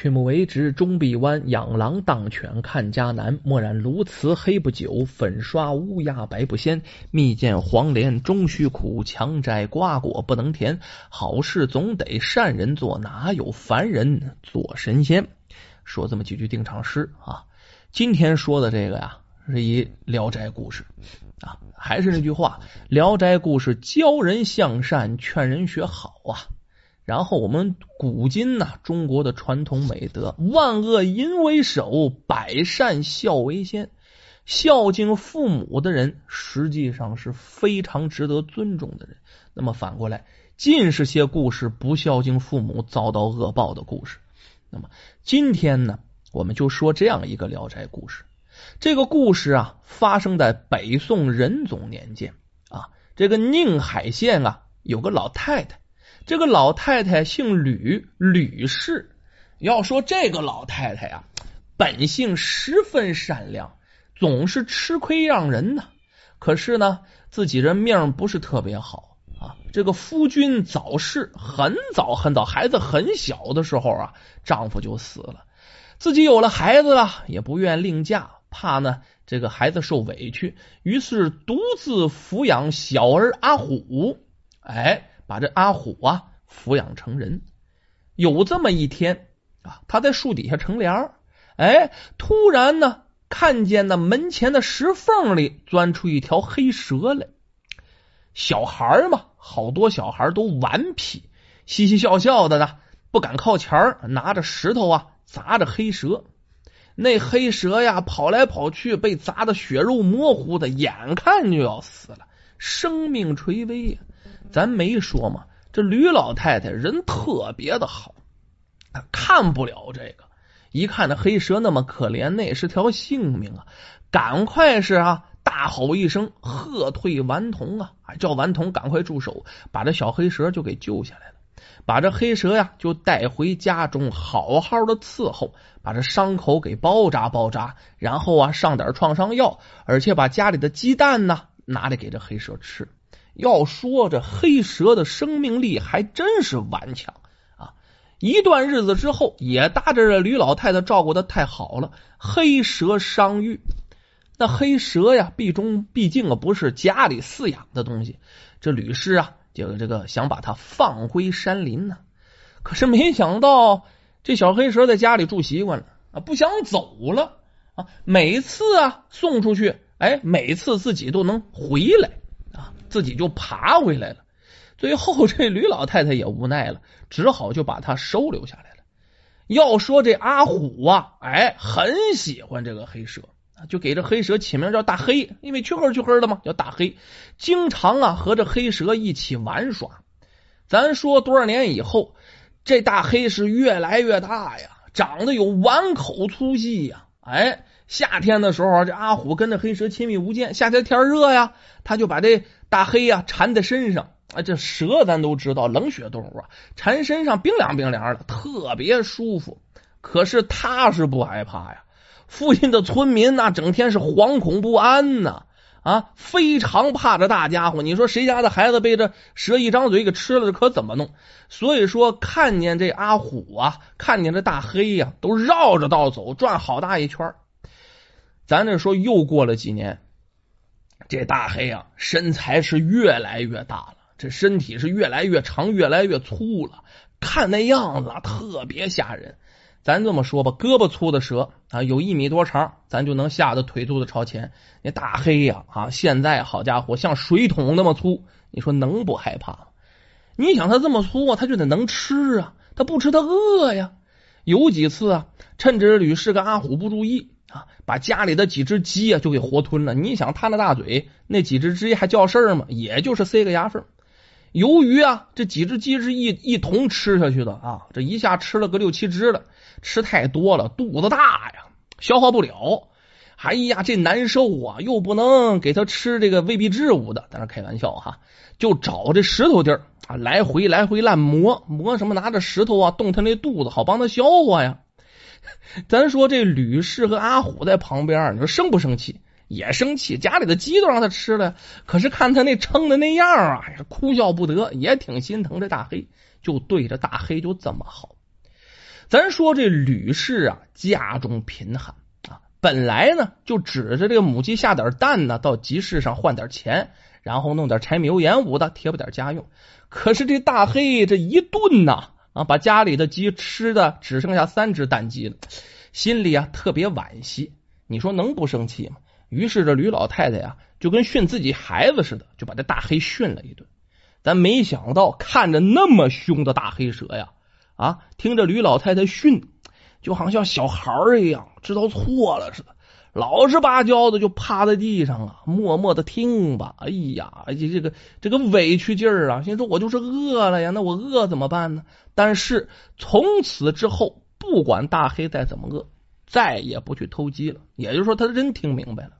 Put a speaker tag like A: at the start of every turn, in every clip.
A: 曲木为直终必弯，养狼当犬看家难。墨染鸬鹚黑不久，粉刷乌鸦白不鲜。蜜饯黄连终须苦，强摘瓜果不能甜。好事总得善人做，哪有凡人做神仙？说这么几句定场诗啊。今天说的这个呀，是一聊斋故事啊。还是那句话，聊斋故事教人向善，劝人学好啊。然后我们古今呐，中国的传统美德，万恶淫为首，百善孝为先。孝敬父母的人，实际上是非常值得尊重的人。那么反过来，尽是些故事不孝敬父母，遭到恶报的故事。那么今天呢，我们就说这样一个聊斋故事。这个故事啊，发生在北宋仁宗年间啊。这个宁海县啊，有个老太太。这个老太太姓吕，吕氏。要说这个老太太呀，本性十分善良，总是吃亏让人呢。可是呢，自己人命不是特别好啊。这个夫君早逝，很早很早，孩子很小的时候啊，丈夫就死了。自己有了孩子了，也不愿另嫁，怕呢这个孩子受委屈，于是独自抚养小儿阿虎。哎。把这阿虎啊抚养成人，有这么一天啊，他在树底下乘凉，哎，突然呢，看见那门前的石缝里钻出一条黑蛇来。小孩嘛，好多小孩都顽皮，嘻嘻笑笑的呢，不敢靠前拿着石头啊砸着黑蛇。那黑蛇呀，跑来跑去，被砸的血肉模糊的，眼看就要死了，生命垂危呀。咱没说嘛，这吕老太太人特别的好，看不了这个。一看那黑蛇那么可怜，那是条性命啊，赶快是啊，大吼一声，喝退顽童啊，叫顽童赶快住手，把这小黑蛇就给救下来了。把这黑蛇呀，就带回家中，好好的伺候，把这伤口给包扎包扎，然后啊，上点创伤药，而且把家里的鸡蛋呢，拿来给这黑蛇吃。要说这黑蛇的生命力还真是顽强啊！一段日子之后，也搭着这吕老太太照顾的太好了，黑蛇伤愈。那黑蛇呀，毕中毕竟啊不是家里饲养的东西，这吕氏啊就这个想把它放回山林呢。可是没想到，这小黑蛇在家里住习惯了啊，不想走了啊。每次啊送出去，哎，每次自己都能回来。自己就爬回来了，最后这吕老太太也无奈了，只好就把他收留下来了。要说这阿虎啊，哎，很喜欢这个黑蛇，就给这黑蛇起名叫大黑，因为黢黑黢黑的嘛，叫大黑。经常啊和这黑蛇一起玩耍。咱说多少年以后，这大黑是越来越大呀，长得有碗口粗细呀，哎。夏天的时候，这阿虎跟这黑蛇亲密无间。夏天天热呀，他就把这大黑呀缠在身上。啊，这蛇咱都知道，冷血动物啊，缠身上冰凉冰凉的，特别舒服。可是他是不害怕呀。附近的村民那整天是惶恐不安呐，啊，非常怕这大家伙。你说谁家的孩子被这蛇一张嘴给吃了，可怎么弄？所以说，看见这阿虎啊，看见这大黑呀，都绕着道走，转好大一圈。咱这说又过了几年，这大黑啊，身材是越来越大了，这身体是越来越长，越来越粗了。看那样子特别吓人。咱这么说吧，胳膊粗的蛇啊，有一米多长，咱就能吓得腿肚子朝前。那大黑呀啊，现在好家伙，像水桶那么粗，你说能不害怕吗？你想他这么粗啊，他就得能吃啊，他不吃他饿呀。有几次啊，趁着吕氏跟阿虎不注意。啊，把家里的几只鸡啊就给活吞了。你想他那大嘴，那几只鸡还叫事儿吗？也就是塞个牙缝。由于啊，这几只鸡是一一同吃下去的啊，这一下吃了个六七只了，吃太多了，肚子大呀，消化不了。哎呀，这难受啊，又不能给他吃这个未必治物的，在那开玩笑哈，就找这石头地儿啊，来回来回乱磨磨什么，拿着石头啊动他那肚子，好帮他消化呀。咱说这吕氏和阿虎在旁边，你说生不生气？也生气，家里的鸡都让他吃了。可是看他那撑的那样啊，哭笑不得，也挺心疼这大黑，就对着大黑就这么好。咱说这吕氏啊，家中贫寒啊，本来呢就指着这个母鸡下点蛋呢，到集市上换点钱，然后弄点柴米油盐五的贴补点家用。可是这大黑这一顿呐，啊把家里的鸡吃的只剩下三只蛋鸡了，心里啊特别惋惜。你说能不生气吗？于是这吕老太太呀，就跟训自己孩子似的，就把这大黑训了一顿。咱没想到，看着那么凶的大黑蛇呀，啊，听着吕老太太训，就好像小孩一样，知道错了似的，老实巴交的就趴在地上啊，默默的听吧。哎呀，这这个这个委屈劲儿啊，心说我就是饿了呀，那我饿怎么办呢？但是从此之后，不管大黑再怎么饿，再也不去偷鸡了。也就是说，他真听明白了。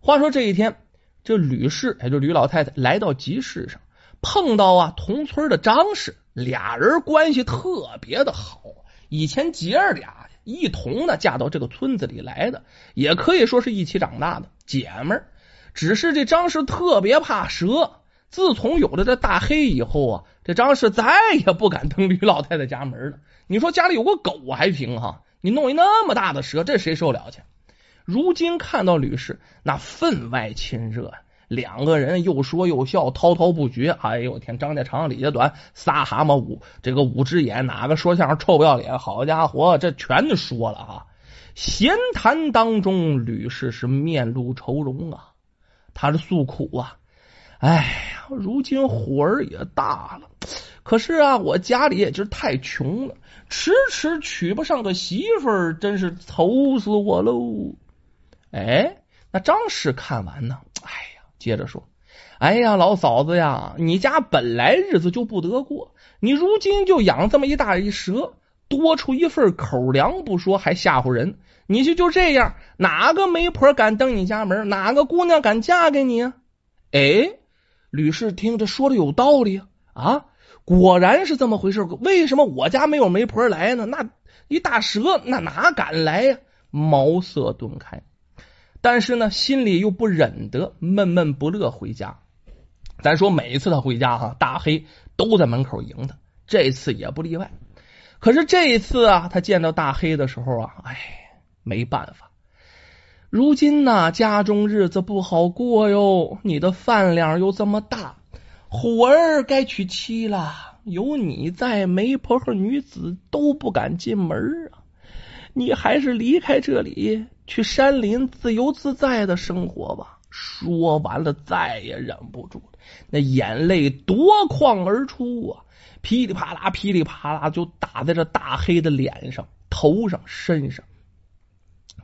A: 话说这一天，这吕氏，也就吕老太太，来到集市上。碰到啊，同村的张氏，俩人关系特别的好。以前姐儿俩一同呢嫁到这个村子里来的，也可以说是一起长大的姐们儿。只是这张氏特别怕蛇，自从有了这大黑以后啊，这张氏再也不敢登吕老太太家门了。你说家里有个狗还行哈，你弄一那么大的蛇，这谁受了去？如今看到吕氏，那分外亲热。两个人又说又笑，滔滔不绝。哎呦天，张家长李家短，仨蛤蟆五这个五只眼，哪个说相声臭不要脸？好家伙，这全说了啊！闲谈当中，吕氏是面露愁容啊，他是诉苦啊，哎呀，如今火儿也大了，可是啊，我家里也就是太穷了，迟迟娶不上个媳妇儿，真是愁死我喽！哎，那张氏看完呢，哎。接着说：“哎呀，老嫂子呀，你家本来日子就不得过，你如今就养这么一大一蛇，多出一份口粮不说，还吓唬人。你就就这样，哪个媒婆敢登你家门？哪个姑娘敢嫁给你？”哎，吕氏听着说的有道理啊，果然是这么回事。为什么我家没有媒婆来呢？那一大蛇，那哪敢来呀？茅塞顿开。但是呢，心里又不忍得，闷闷不乐回家。咱说每一次他回家哈，大黑都在门口迎他，这次也不例外。可是这一次啊，他见到大黑的时候啊，哎，没办法。如今呢，家中日子不好过哟，你的饭量又这么大，虎儿该娶妻了，有你在，媒婆和女子都不敢进门啊。你还是离开这里。去山林自由自在的生活吧。说完了，再也忍不住了，那眼泪夺眶而出啊，噼里啪啦，噼里啪啦就打在这大黑的脸上、头上、身上。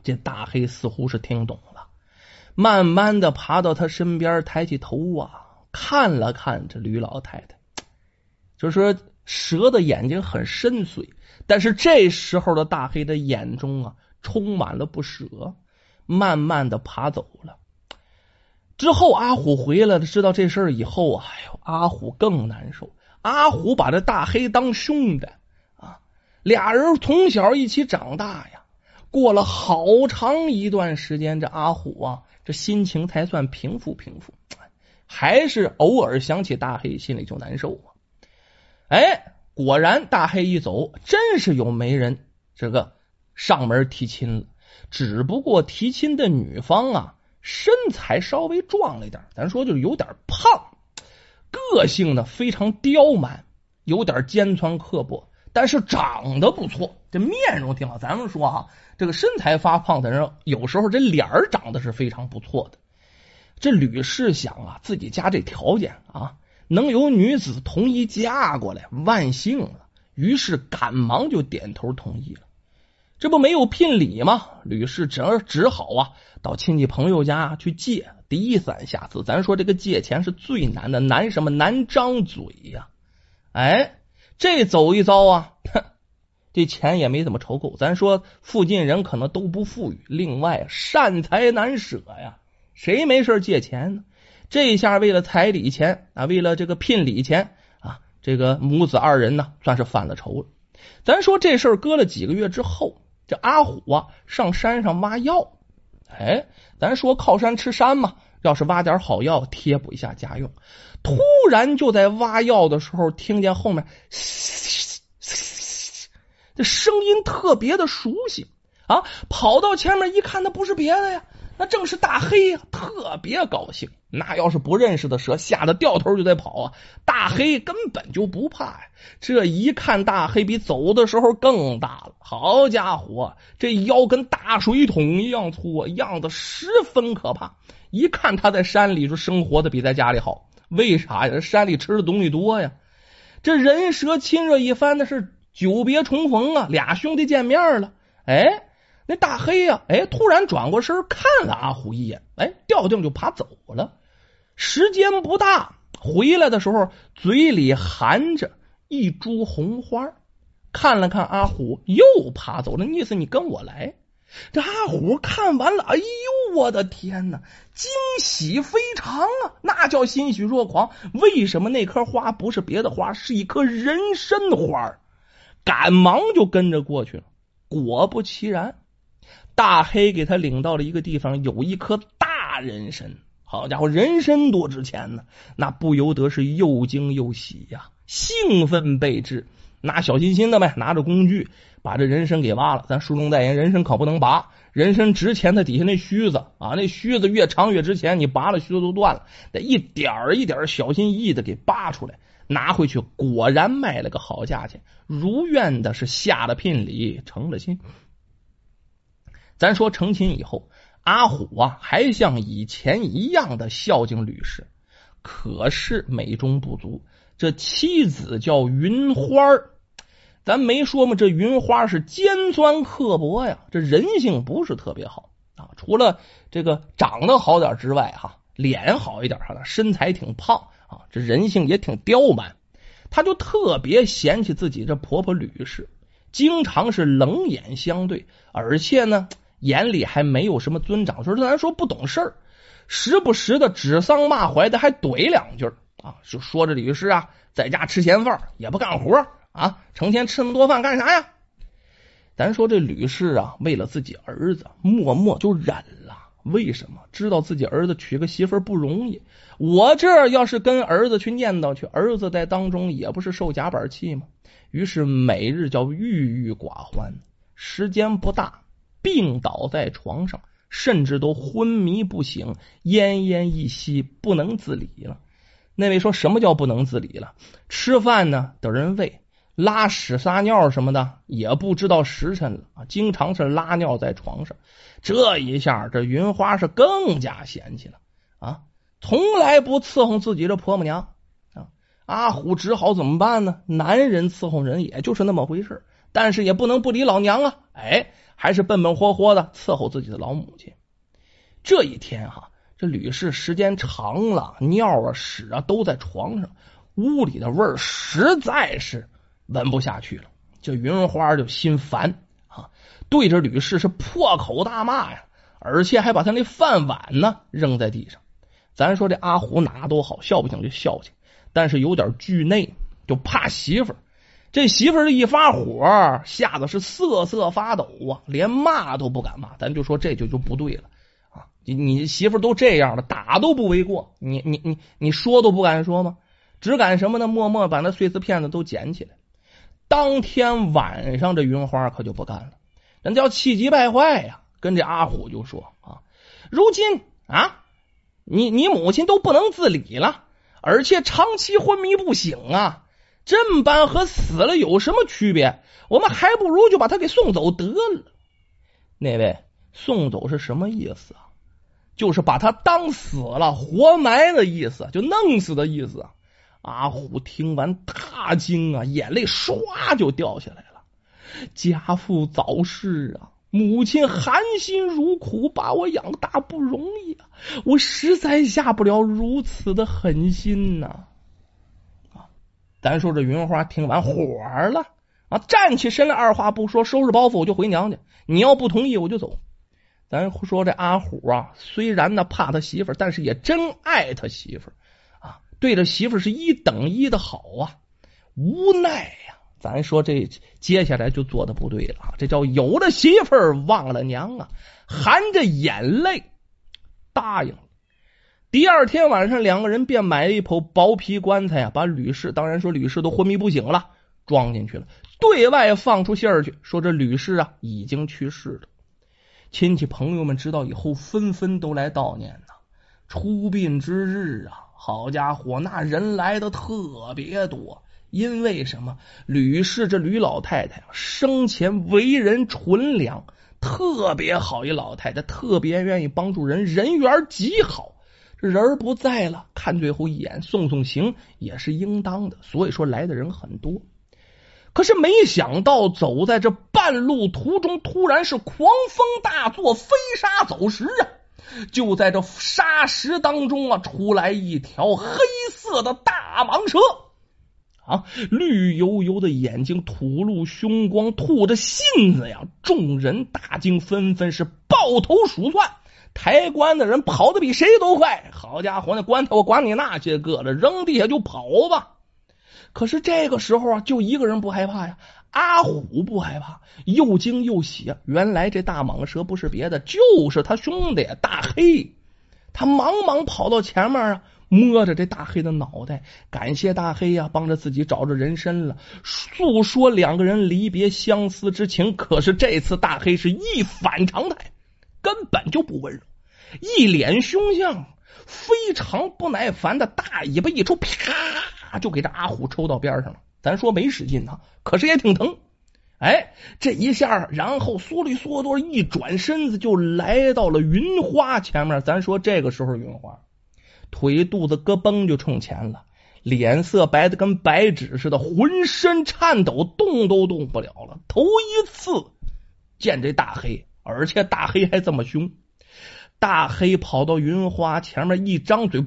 A: 这大黑似乎是听懂了，慢慢的爬到他身边，抬起头啊，看了看这吕老太太。就说蛇的眼睛很深邃，但是这时候的大黑的眼中啊。充满了不舍，慢慢的爬走了。之后阿虎回来了，知道这事儿以后，哎呦，阿虎更难受。阿虎把这大黑当兄弟啊，俩人从小一起长大呀。过了好长一段时间，这阿虎啊，这心情才算平复平复。还是偶尔想起大黑，心里就难受。哎，果然大黑一走，真是有媒人这个。上门提亲了，只不过提亲的女方啊，身材稍微壮了一点，咱说就是有点胖，个性呢非常刁蛮，有点尖酸刻薄，但是长得不错，这面容挺好。咱们说啊，这个身材发胖的人，有时候这脸长得是非常不错的。这吕氏想啊，自己家这条件啊，能有女子同意嫁过来，万幸了。于是赶忙就点头同意了。这不没有聘礼吗？吕氏只只好啊，到亲戚朋友家去借，低三下四。咱说这个借钱是最难的，难什么？难张嘴呀！哎，这走一遭啊，哼，这钱也没怎么筹够。咱说附近人可能都不富裕，另外善财难舍呀，谁没事借钱呢？这一下为了彩礼钱啊，为了这个聘礼钱啊，这个母子二人呢，算是犯了愁了。咱说这事儿搁了几个月之后。这阿虎啊，上山上挖药，哎，咱说靠山吃山嘛，要是挖点好药贴补一下家用。突然就在挖药的时候，听见后面，这这声音特别的熟悉啊！跑到前面一看，那不是别的呀，那正是大黑呀，特别高兴。那要是不认识的蛇，吓得掉头就得跑啊！大黑根本就不怕呀。这一看，大黑比走的时候更大了。好家伙，这腰跟大水桶一样粗，样子十分可怕。一看他在山里就生活的比在家里好，为啥呀？山里吃的东西多呀。这人蛇亲热一番，那是久别重逢啊！俩兄弟见面了。哎，那大黑呀，哎，突然转过身看了阿虎一眼，哎，掉腚就爬走了。时间不大，回来的时候嘴里含着一株红花，看了看阿虎，又爬走了。意思你跟我来。这阿虎看完了，哎呦，我的天哪，惊喜非常啊！那叫欣喜若狂。为什么那棵花不是别的花，是一棵人参花？赶忙就跟着过去了。果不其然，大黑给他领到了一个地方，有一颗大人参。好家伙，人参多值钱呢！那不由得是又惊又喜呀，兴奋备至，拿小心心的呗，拿着工具把这人参给挖了。咱书中代言，人参可不能拔，人参值钱，它底下那须子啊，那须子越长越值钱，你拔了须子都断了，得一点一点小心翼翼的给拔出来，拿回去，果然卖了个好价钱，如愿的是下了聘礼，成了亲。咱说成亲以后。阿虎啊，还像以前一样的孝敬吕氏，可是美中不足。这妻子叫云花咱没说吗？这云花是尖酸刻薄呀，这人性不是特别好啊。除了这个长得好点之外，哈，脸好一点，哈，身材挺胖啊，这人性也挺刁蛮。他就特别嫌弃自己这婆婆吕氏，经常是冷眼相对，而且呢。眼里还没有什么尊长，说咱说不懂事儿，时不时的指桑骂槐的，还怼两句啊，就说这吕氏啊，在家吃闲饭也不干活啊，成天吃那么多饭干啥呀？咱说这吕氏啊，为了自己儿子，默默就忍了。为什么？知道自己儿子娶个媳妇不容易，我这要是跟儿子去念叨去，儿子在当中也不是受夹板气吗？于是每日叫郁郁寡欢，时间不大。病倒在床上，甚至都昏迷不醒，奄奄一息，不能自理了。那位说什么叫不能自理了？吃饭呢得人喂，拉屎撒尿什么的也不知道时辰了，经常是拉尿在床上。这一下，这云花是更加嫌弃了啊，从来不伺候自己的婆母娘啊。阿虎只好怎么办呢？男人伺候人也就是那么回事，但是也不能不理老娘啊，哎。还是笨笨活活的伺候自己的老母亲。这一天哈，这吕氏时间长了，尿啊屎啊都在床上，屋里的味儿实在是闻不下去了。这云花就心烦啊，对着吕氏是破口大骂呀，而且还把他那饭碗呢扔在地上。咱说这阿虎哪都好，笑不行就笑去，但是有点惧内，就怕媳妇。这媳妇儿一发火，吓得是瑟瑟发抖啊，连骂都不敢骂。咱就说这就就不对了啊！你你媳妇都这样了，打都不为过，你你你你说都不敢说吗？只敢什么呢？默默把那碎瓷片子都捡起来。当天晚上，这云花可就不干了，人叫气急败坏呀，跟这阿虎就说啊：“如今啊，你你母亲都不能自理了，而且长期昏迷不醒啊。”这么办和死了有什么区别？我们还不如就把他给送走得了。那位送走是什么意思啊？就是把他当死了，活埋的意思，就弄死的意思。阿虎听完大惊啊，眼泪唰就掉下来了。家父早逝啊，母亲含辛茹苦把我养大不容易啊，我实在下不了如此的狠心呐。咱说这云花听完火了啊，站起身来，二话不说，收拾包袱我就回娘家。你要不同意，我就走。咱说这阿虎啊，虽然呢怕他媳妇但是也真爱他媳妇啊，对着媳妇是一等一的好啊。无奈呀，咱说这接下来就做的不对了，这叫有了媳妇忘了娘啊，含着眼泪答应了。第二天晚上，两个人便买了一口薄皮棺材啊，把吕氏，当然说吕氏都昏迷不醒了，装进去了，对外放出信儿去，说这吕氏啊已经去世了。亲戚朋友们知道以后，纷纷都来悼念呐。出殡之日啊，好家伙，那人来的特别多。因为什么？吕氏这吕老太太生前为人纯良，特别好一老太太，特别愿意帮助人，人缘极好。这人不在了，看最后一眼，送送行也是应当的。所以说来的人很多。可是没想到，走在这半路途中，突然是狂风大作，飞沙走石啊！就在这沙石当中啊，出来一条黑色的大蟒蛇。啊，绿油油的眼睛，吐露凶光，吐着信子呀！众人大惊，纷纷是抱头鼠窜。抬棺的人跑得比谁都快。好家伙，那棺材我管你那些个的，扔地下就跑吧。可是这个时候啊，就一个人不害怕呀。阿虎不害怕，又惊又喜。原来这大蟒蛇不是别的，就是他兄弟大黑。他忙忙跑到前面啊。摸着这大黑的脑袋，感谢大黑呀，帮着自己找着人参了，诉说两个人离别相思之情。可是这次大黑是一反常态，根本就不温柔，一脸凶相，非常不耐烦的大尾巴一抽，啪就给这阿虎抽到边上了。咱说没使劲啊，可是也挺疼。哎，这一下，然后缩里缩多一转身子就来到了云花前面。咱说这个时候云花。腿肚子咯嘣就冲前了，脸色白的跟白纸似的，浑身颤抖，动都动不了了。头一次见这大黑，而且大黑还这么凶。大黑跑到云花前面，一张嘴，噗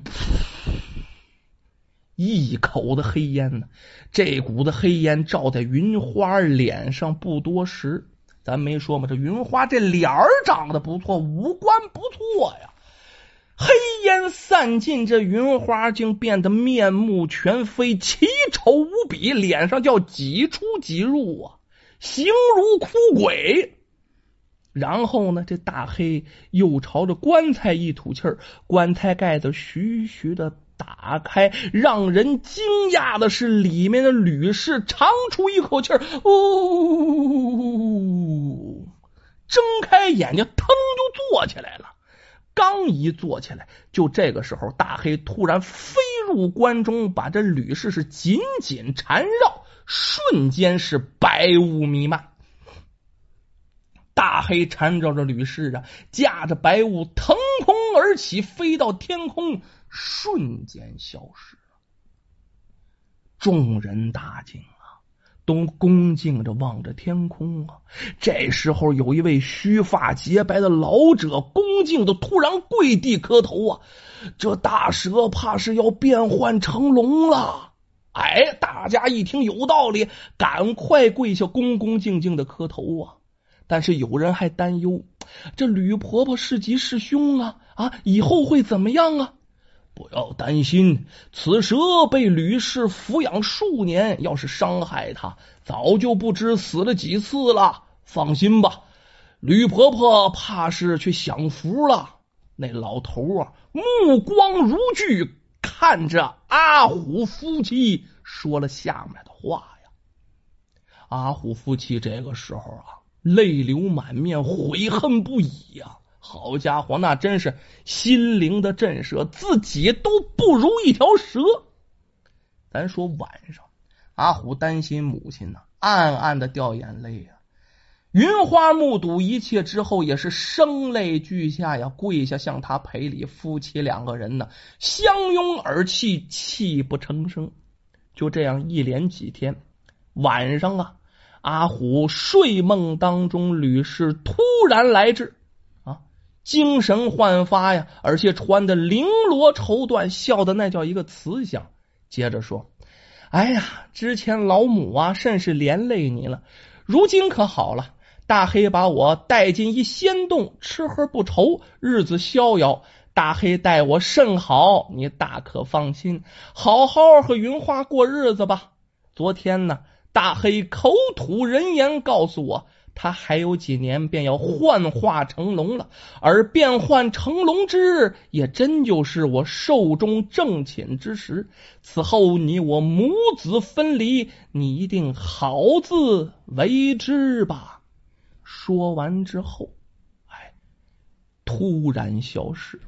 A: 一口的黑烟呢。这股子黑烟照在云花脸上，不多时，咱没说嘛，这云花这脸儿长得不错，五官不错呀。黑烟散尽，这云花竟变得面目全非，奇丑无比，脸上叫几出几入啊，形如枯鬼。然后呢，这大黑又朝着棺材一吐气儿，棺材盖子徐徐的打开，让人惊讶的是，里面的吕氏长出一口气儿，呜，睁开眼睛，腾就坐起来了。刚一坐起来，就这个时候，大黑突然飞入关中，把这吕氏是紧紧缠绕，瞬间是白雾弥漫。大黑缠绕着吕氏啊，驾着白雾腾空而起，飞到天空，瞬间消失了。众人大惊啊。都恭敬着望着天空啊！这时候，有一位须发洁白的老者恭敬的突然跪地磕头啊！这大蛇怕是要变换成龙了！哎，大家一听有道理，赶快跪下，恭恭敬敬的磕头啊！但是有人还担忧，这吕婆婆是吉是凶啊？啊，以后会怎么样啊？不要担心，此蛇被吕氏抚养数年，要是伤害他，早就不知死了几次了。放心吧，吕婆婆怕是去享福了。那老头啊，目光如炬，看着阿虎夫妻，说了下面的话呀。阿虎夫妻这个时候啊，泪流满面，悔恨不已呀。好家伙，那真是心灵的震慑，自己都不如一条蛇。咱说晚上，阿虎担心母亲呢，暗暗的掉眼泪呀。云花目睹一切之后，也是声泪俱下呀，跪下向他赔礼。夫妻两个人呢，相拥而泣，泣不成声。就这样一连几天，晚上啊，阿虎睡梦当中，吕氏突然来至啊。精神焕发呀，而且穿的绫罗绸缎，笑的那叫一个慈祥。接着说：“哎呀，之前老母啊，甚是连累你了。如今可好了，大黑把我带进一仙洞，吃喝不愁，日子逍遥。大黑待我甚好，你大可放心，好好和云花过日子吧。昨天呢，大黑口吐人言，告诉我。”他还有几年便要幻化成龙了，而变幻成龙之日，也真就是我寿终正寝之时。此后你我母子分离，你一定好自为之吧。说完之后，哎，突然消失。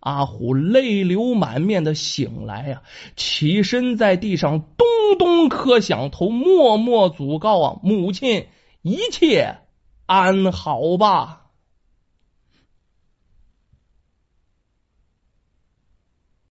A: 阿虎泪流满面的醒来呀，起身在地上咚咚磕响头，默默祖告啊，母亲。一切安好吧。